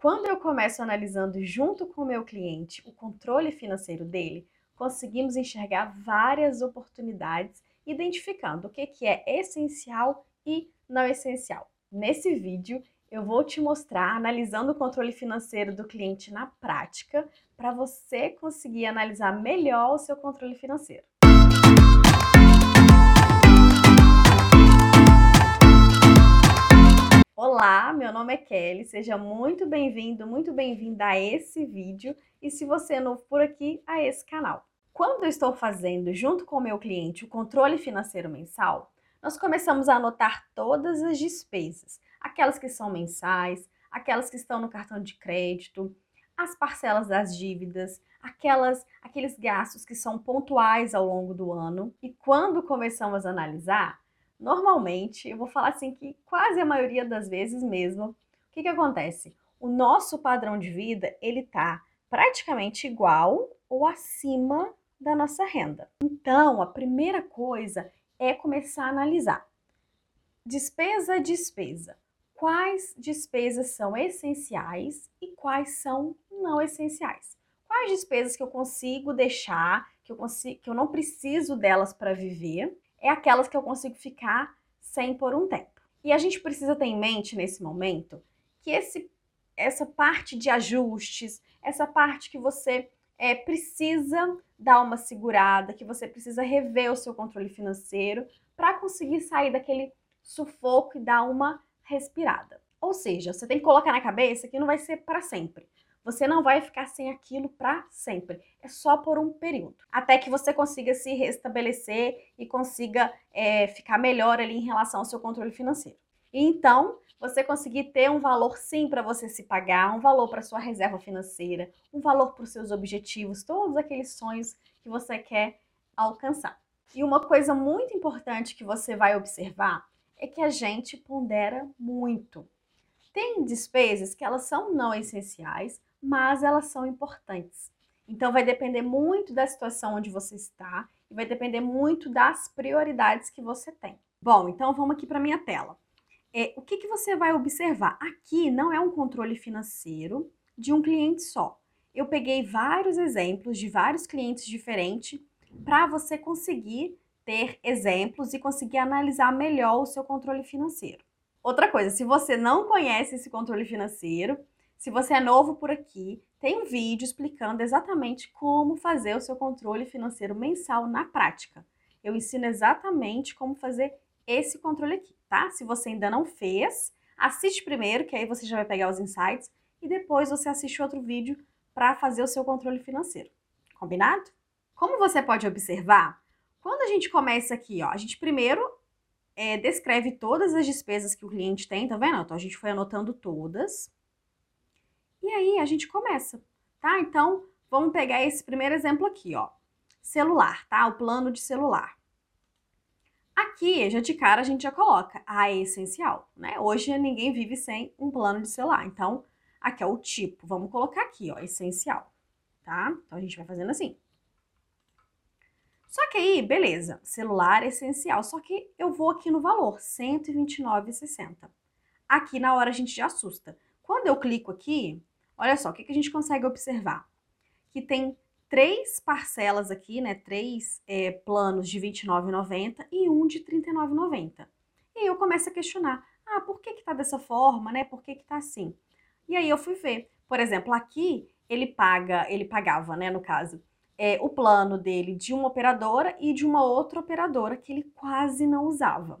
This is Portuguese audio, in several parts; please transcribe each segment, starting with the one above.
Quando eu começo analisando junto com o meu cliente o controle financeiro dele, conseguimos enxergar várias oportunidades, identificando o que, que é essencial e não essencial. Nesse vídeo, eu vou te mostrar analisando o controle financeiro do cliente na prática, para você conseguir analisar melhor o seu controle financeiro. Olá, meu nome é Kelly, seja muito bem-vindo, muito bem-vinda a esse vídeo e se você é novo por aqui, a esse canal. Quando eu estou fazendo, junto com o meu cliente, o controle financeiro mensal, nós começamos a anotar todas as despesas, aquelas que são mensais, aquelas que estão no cartão de crédito, as parcelas das dívidas, aquelas, aqueles gastos que são pontuais ao longo do ano. E quando começamos a analisar, Normalmente, eu vou falar assim que quase a maioria das vezes mesmo, o que, que acontece? O nosso padrão de vida, ele tá praticamente igual ou acima da nossa renda. Então, a primeira coisa é começar a analisar. Despesa despesa. Quais despesas são essenciais e quais são não essenciais? Quais despesas que eu consigo deixar, que eu, consigo, que eu não preciso delas para viver é aquelas que eu consigo ficar sem por um tempo. E a gente precisa ter em mente nesse momento que esse, essa parte de ajustes, essa parte que você é, precisa dar uma segurada, que você precisa rever o seu controle financeiro para conseguir sair daquele sufoco e dar uma respirada. Ou seja, você tem que colocar na cabeça que não vai ser para sempre. Você não vai ficar sem aquilo para sempre. É só por um período. Até que você consiga se restabelecer e consiga é, ficar melhor ali em relação ao seu controle financeiro. E então, você conseguir ter um valor sim para você se pagar, um valor para sua reserva financeira, um valor para os seus objetivos, todos aqueles sonhos que você quer alcançar. E uma coisa muito importante que você vai observar é que a gente pondera muito. Tem despesas que elas são não essenciais, mas elas são importantes. Então vai depender muito da situação onde você está e vai depender muito das prioridades que você tem. Bom, então vamos aqui para minha tela. É, o que, que você vai observar? Aqui não é um controle financeiro de um cliente só. Eu peguei vários exemplos de vários clientes diferentes para você conseguir ter exemplos e conseguir analisar melhor o seu controle financeiro. Outra coisa, se você não conhece esse controle financeiro, se você é novo por aqui, tem um vídeo explicando exatamente como fazer o seu controle financeiro mensal na prática. Eu ensino exatamente como fazer esse controle aqui, tá? Se você ainda não fez, assiste primeiro, que aí você já vai pegar os insights, e depois você assiste outro vídeo para fazer o seu controle financeiro. Combinado? Como você pode observar, quando a gente começa aqui, ó, a gente primeiro é, descreve todas as despesas que o cliente tem, tá vendo? Então a gente foi anotando todas. Aí a gente começa, tá? Então, vamos pegar esse primeiro exemplo aqui, ó. Celular, tá? O plano de celular. Aqui, já de cara, a gente já coloca a essencial, né? Hoje ninguém vive sem um plano de celular. Então, aqui é o tipo. Vamos colocar aqui, ó, essencial, tá? Então, a gente vai fazendo assim. Só que aí, beleza, celular essencial. Só que eu vou aqui no valor, R$ 129,60. Aqui na hora a gente já assusta. Quando eu clico aqui, olha só, o que, que a gente consegue observar? Que tem três parcelas aqui, né? Três é, planos de R$ 29,90 e um de R$ 39,90. E aí eu começo a questionar, ah, por que que tá dessa forma, né? Por que que tá assim? E aí eu fui ver, por exemplo, aqui ele paga, ele pagava, né, no caso, é, o plano dele de uma operadora e de uma outra operadora que ele quase não usava.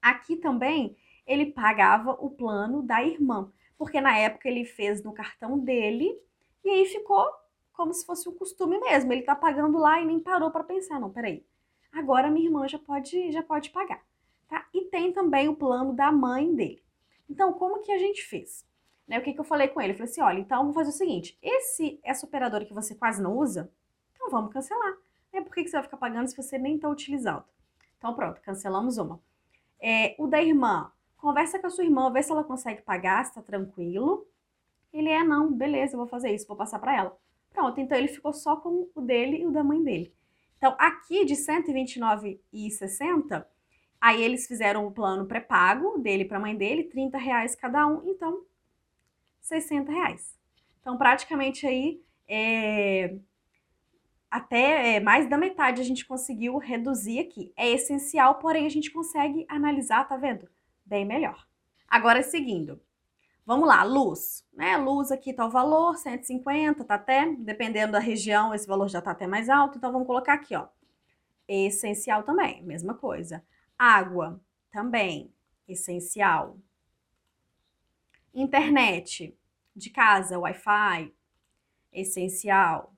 Aqui também ele pagava o plano da irmã porque na época ele fez no cartão dele e aí ficou como se fosse um costume mesmo. Ele tá pagando lá e nem parou para pensar, não, peraí. Agora minha irmã já pode, já pode pagar, tá? E tem também o plano da mãe dele. Então, como que a gente fez? Né, o que, que eu falei com ele? Eu falei assim, olha, então vamos fazer o seguinte, esse, essa operadora que você quase não usa, então vamos cancelar. Né? Por que, que você vai ficar pagando se você nem está utilizando? Então pronto, cancelamos uma. É, o da irmã, Conversa com a sua irmã, vê se ela consegue pagar, se tá tranquilo. Ele é, não, beleza, eu vou fazer isso, vou passar para ela. Pronto, então ele ficou só com o dele e o da mãe dele. Então, aqui de 129,60, aí eles fizeram o plano pré-pago dele para a mãe dele, 30 reais cada um. Então, 60 reais. Então, praticamente aí, é, até é, mais da metade a gente conseguiu reduzir aqui. É essencial, porém a gente consegue analisar, tá vendo? Bem melhor. Agora, seguindo. Vamos lá, luz, né? Luz aqui tá o valor, 150, tá até, dependendo da região, esse valor já tá até mais alto, então vamos colocar aqui, ó. Essencial também, mesma coisa. Água, também, essencial. Internet de casa, Wi-Fi, essencial.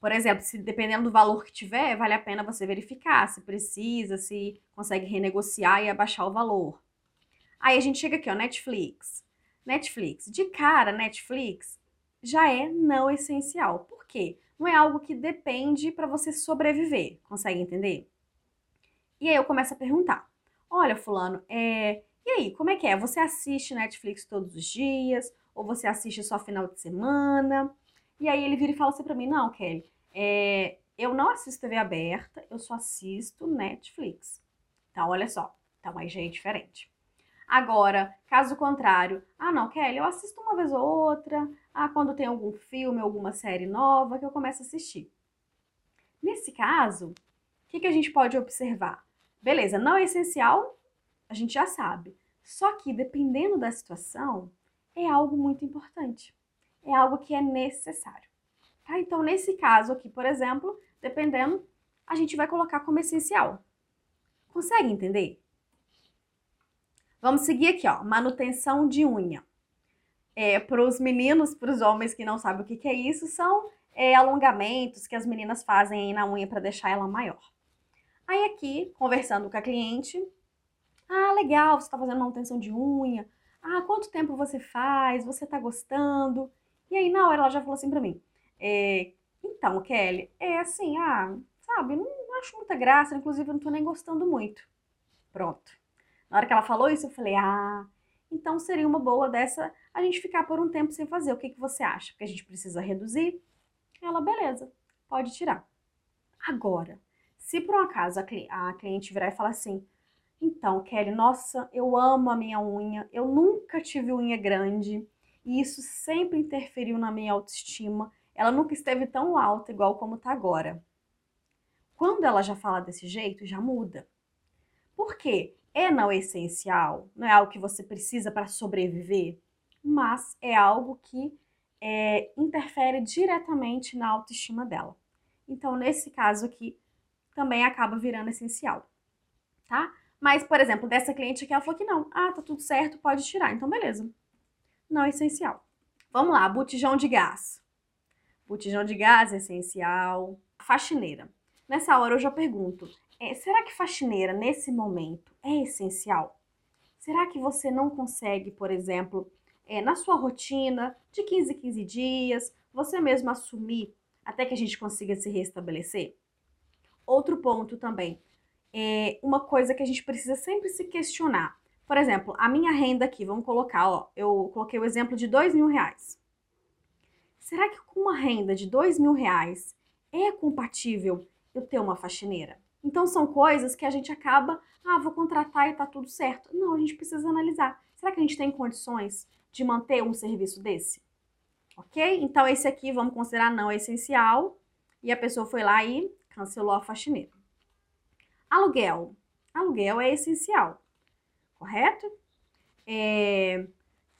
Por exemplo, se dependendo do valor que tiver, vale a pena você verificar se precisa, se consegue renegociar e abaixar o valor. Aí a gente chega aqui, ó, Netflix. Netflix. De cara, Netflix já é não essencial. Por quê? Não é algo que depende para você sobreviver. Consegue entender? E aí eu começo a perguntar: olha, Fulano, é... e aí, como é que é? Você assiste Netflix todos os dias? Ou você assiste só final de semana? E aí ele vira e fala assim pra mim: não, Kelly, é... eu não assisto TV aberta, eu só assisto Netflix. Então, olha só, então aí já é diferente. Agora, caso contrário, ah não, Kelly, eu assisto uma vez ou outra, ah, quando tem algum filme, alguma série nova que eu começo a assistir. Nesse caso, o que, que a gente pode observar? Beleza, não é essencial, a gente já sabe. Só que dependendo da situação, é algo muito importante. É algo que é necessário. Tá? Então, nesse caso aqui, por exemplo, dependendo, a gente vai colocar como essencial. Consegue entender? Vamos seguir aqui, ó. Manutenção de unha. É, para os meninos, para os homens que não sabem o que, que é isso, são é, alongamentos que as meninas fazem na unha para deixar ela maior. Aí aqui, conversando com a cliente, ah, legal, você está fazendo manutenção de unha. Ah, quanto tempo você faz? Você está gostando? E aí, na hora, ela já falou assim para mim, é, então, Kelly, é assim, ah, sabe, não, não acho muita graça, inclusive eu não tô nem gostando muito. Pronto. Na hora que ela falou isso, eu falei, ah, então seria uma boa dessa a gente ficar por um tempo sem fazer. O que, que você acha? Porque a gente precisa reduzir? Ela, beleza, pode tirar. Agora, se por um acaso a, cli a cliente virar e falar assim, então, Kelly, nossa, eu amo a minha unha, eu nunca tive unha grande e isso sempre interferiu na minha autoestima. Ela nunca esteve tão alta igual como tá agora. Quando ela já fala desse jeito, já muda. Por quê? É não essencial, não é algo que você precisa para sobreviver, mas é algo que é, interfere diretamente na autoestima dela. Então, nesse caso aqui, também acaba virando essencial, tá? Mas, por exemplo, dessa cliente aqui, ela falou que não. Ah, tá tudo certo, pode tirar. Então, beleza. Não é essencial. Vamos lá, botijão de gás. Botijão de gás é essencial. Faxineira. Nessa hora eu já pergunto, é, será que faxineira nesse momento é essencial? Será que você não consegue, por exemplo, é, na sua rotina de 15 em 15 dias, você mesmo assumir até que a gente consiga se restabelecer? Outro ponto também, é uma coisa que a gente precisa sempre se questionar. Por exemplo, a minha renda aqui, vamos colocar, ó, eu coloquei o exemplo de dois mil reais. Será que com uma renda de dois mil reais é compatível eu ter uma faxineira? Então são coisas que a gente acaba, ah, vou contratar e tá tudo certo. Não, a gente precisa analisar. Será que a gente tem condições de manter um serviço desse? Ok? Então esse aqui vamos considerar não essencial e a pessoa foi lá e cancelou a faxineira. Aluguel. Aluguel é essencial, correto? É,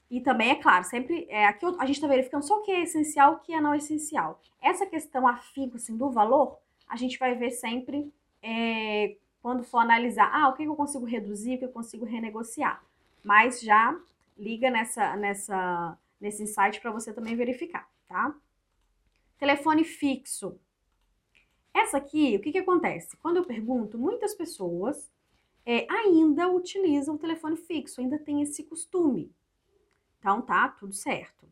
e também, é claro, sempre é, aqui a gente está verificando só o que é essencial o que é não essencial. Essa questão afinco assim, do valor, a gente vai ver sempre é, quando for analisar, ah, o que eu consigo reduzir, o que eu consigo renegociar. Mas já liga nessa, nessa, nesse site para você também verificar, tá? Telefone fixo. Essa aqui, o que, que acontece? Quando eu pergunto, muitas pessoas é, ainda utilizam o telefone fixo, ainda tem esse costume. Então, tá tudo certo.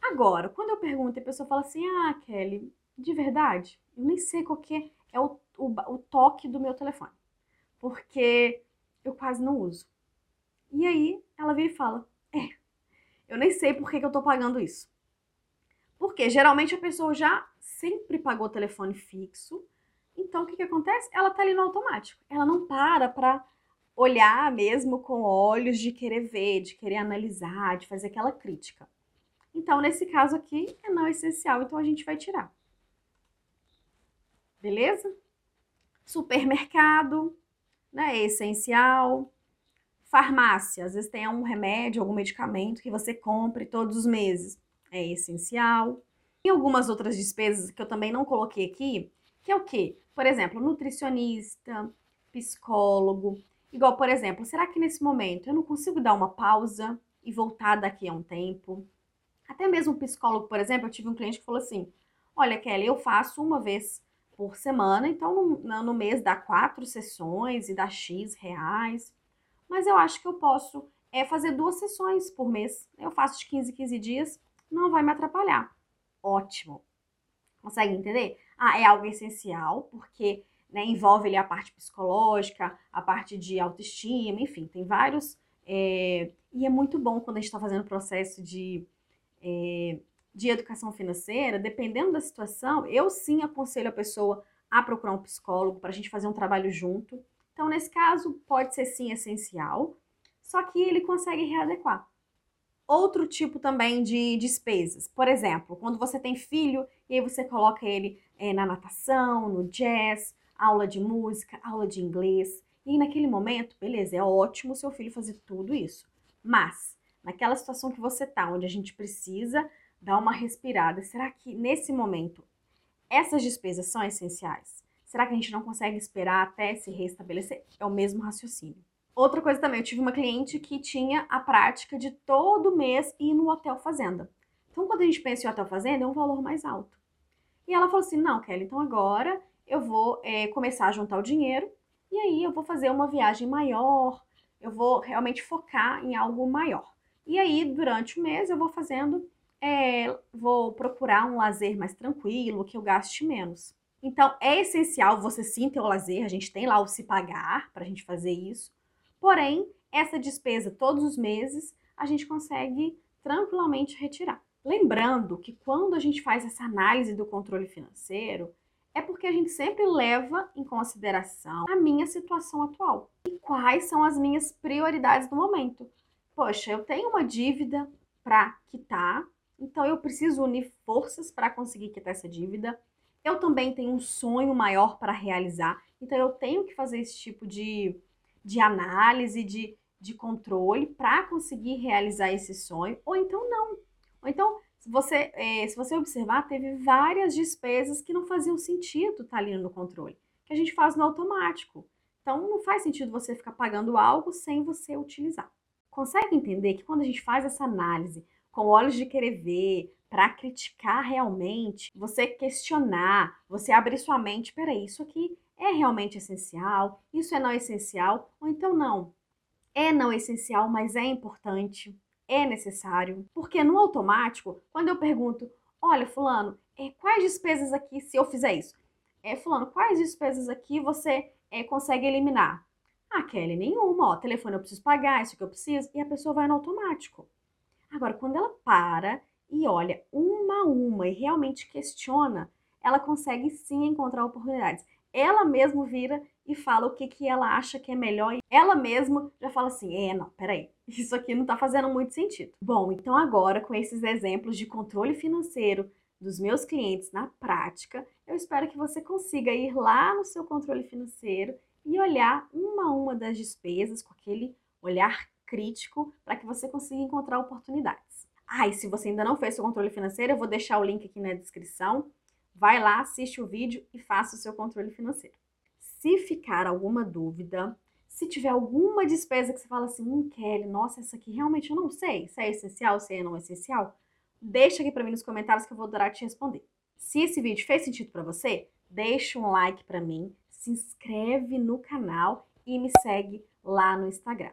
Agora, quando eu pergunto a pessoa fala assim, ah, Kelly, de verdade, eu nem sei qual que é, é o o, o toque do meu telefone, porque eu quase não uso. E aí ela vem e fala: É, eu nem sei por que, que eu tô pagando isso. Porque geralmente a pessoa já sempre pagou telefone fixo. Então o que, que acontece? Ela tá ali no automático. Ela não para pra olhar mesmo com olhos de querer ver, de querer analisar, de fazer aquela crítica. Então, nesse caso aqui, é não essencial, então a gente vai tirar. Beleza? Supermercado, né, é essencial. Farmácia, às vezes tem um remédio, algum medicamento que você compre todos os meses, é essencial. E algumas outras despesas que eu também não coloquei aqui, que é o quê? Por exemplo, nutricionista, psicólogo. Igual, por exemplo, será que nesse momento eu não consigo dar uma pausa e voltar daqui a um tempo? Até mesmo psicólogo, por exemplo, eu tive um cliente que falou assim: Olha, Kelly, eu faço uma vez por semana, então no, no mês dá quatro sessões e dá X reais, mas eu acho que eu posso é, fazer duas sessões por mês. Eu faço de 15 em 15 dias, não vai me atrapalhar. Ótimo. Consegue entender? Ah, é algo essencial, porque né, envolve ali a parte psicológica, a parte de autoestima, enfim, tem vários. É, e é muito bom quando a gente está fazendo o processo de, é, de educação financeira, dependendo da situação, eu sim aconselho a pessoa a procurar um psicólogo para a gente fazer um trabalho junto. Então, nesse caso, pode ser sim essencial, só que ele consegue readequar. Outro tipo também de despesas, por exemplo, quando você tem filho e aí você coloca ele é, na natação, no jazz, aula de música, aula de inglês, e naquele momento, beleza, é ótimo seu filho fazer tudo isso. Mas, naquela situação que você tá, onde a gente precisa dar uma respirada, será que nesse momento essas despesas são essenciais? Será que a gente não consegue esperar até se restabelecer? É o mesmo raciocínio. Outra coisa também, eu tive uma cliente que tinha a prática de todo mês ir no hotel fazenda. Então, quando a gente pensa em hotel fazenda, é um valor mais alto. E ela falou assim: não, Kelly, então agora eu vou é, começar a juntar o dinheiro e aí eu vou fazer uma viagem maior, eu vou realmente focar em algo maior. E aí, durante o mês, eu vou fazendo, é, vou procurar um lazer mais tranquilo, que eu gaste menos. Então, é essencial você sim ter o lazer, a gente tem lá o se pagar para a gente fazer isso. Porém, essa despesa todos os meses a gente consegue tranquilamente retirar. Lembrando que quando a gente faz essa análise do controle financeiro, é porque a gente sempre leva em consideração a minha situação atual e quais são as minhas prioridades do momento. Poxa, eu tenho uma dívida para quitar, então eu preciso unir forças para conseguir quitar essa dívida. Eu também tenho um sonho maior para realizar, então eu tenho que fazer esse tipo de de análise, de, de controle para conseguir realizar esse sonho, ou então não. Ou então, se você, é, se você observar, teve várias despesas que não faziam sentido estar tá ali no controle, que a gente faz no automático. Então, não faz sentido você ficar pagando algo sem você utilizar. Consegue entender que quando a gente faz essa análise com olhos de querer ver, para criticar realmente, você questionar, você abrir sua mente, peraí, isso aqui é realmente essencial? Isso é não essencial? Ou então não? É não essencial, mas é importante, é necessário. Porque no automático, quando eu pergunto, olha, fulano, é, quais despesas aqui, se eu fizer isso? É, fulano, quais despesas aqui você é, consegue eliminar? Ah, Kelly, nenhuma. Ó, telefone eu preciso pagar, isso que eu preciso. E a pessoa vai no automático. Agora, quando ela para e olha uma a uma e realmente questiona, ela consegue sim encontrar oportunidades ela mesma vira e fala o que, que ela acha que é melhor. E ela mesma já fala assim: é, não, peraí, isso aqui não tá fazendo muito sentido. Bom, então agora com esses exemplos de controle financeiro dos meus clientes na prática, eu espero que você consiga ir lá no seu controle financeiro e olhar uma a uma das despesas com aquele olhar crítico para que você consiga encontrar oportunidades. Ah, e se você ainda não fez seu controle financeiro, eu vou deixar o link aqui na descrição vai lá, assiste o vídeo e faça o seu controle financeiro. Se ficar alguma dúvida, se tiver alguma despesa que você fala assim, hum, Kelly, nossa, essa aqui realmente eu não sei se é essencial, se é não essencial, deixa aqui para mim nos comentários que eu vou adorar te responder. Se esse vídeo fez sentido para você, deixa um like para mim, se inscreve no canal e me segue lá no Instagram.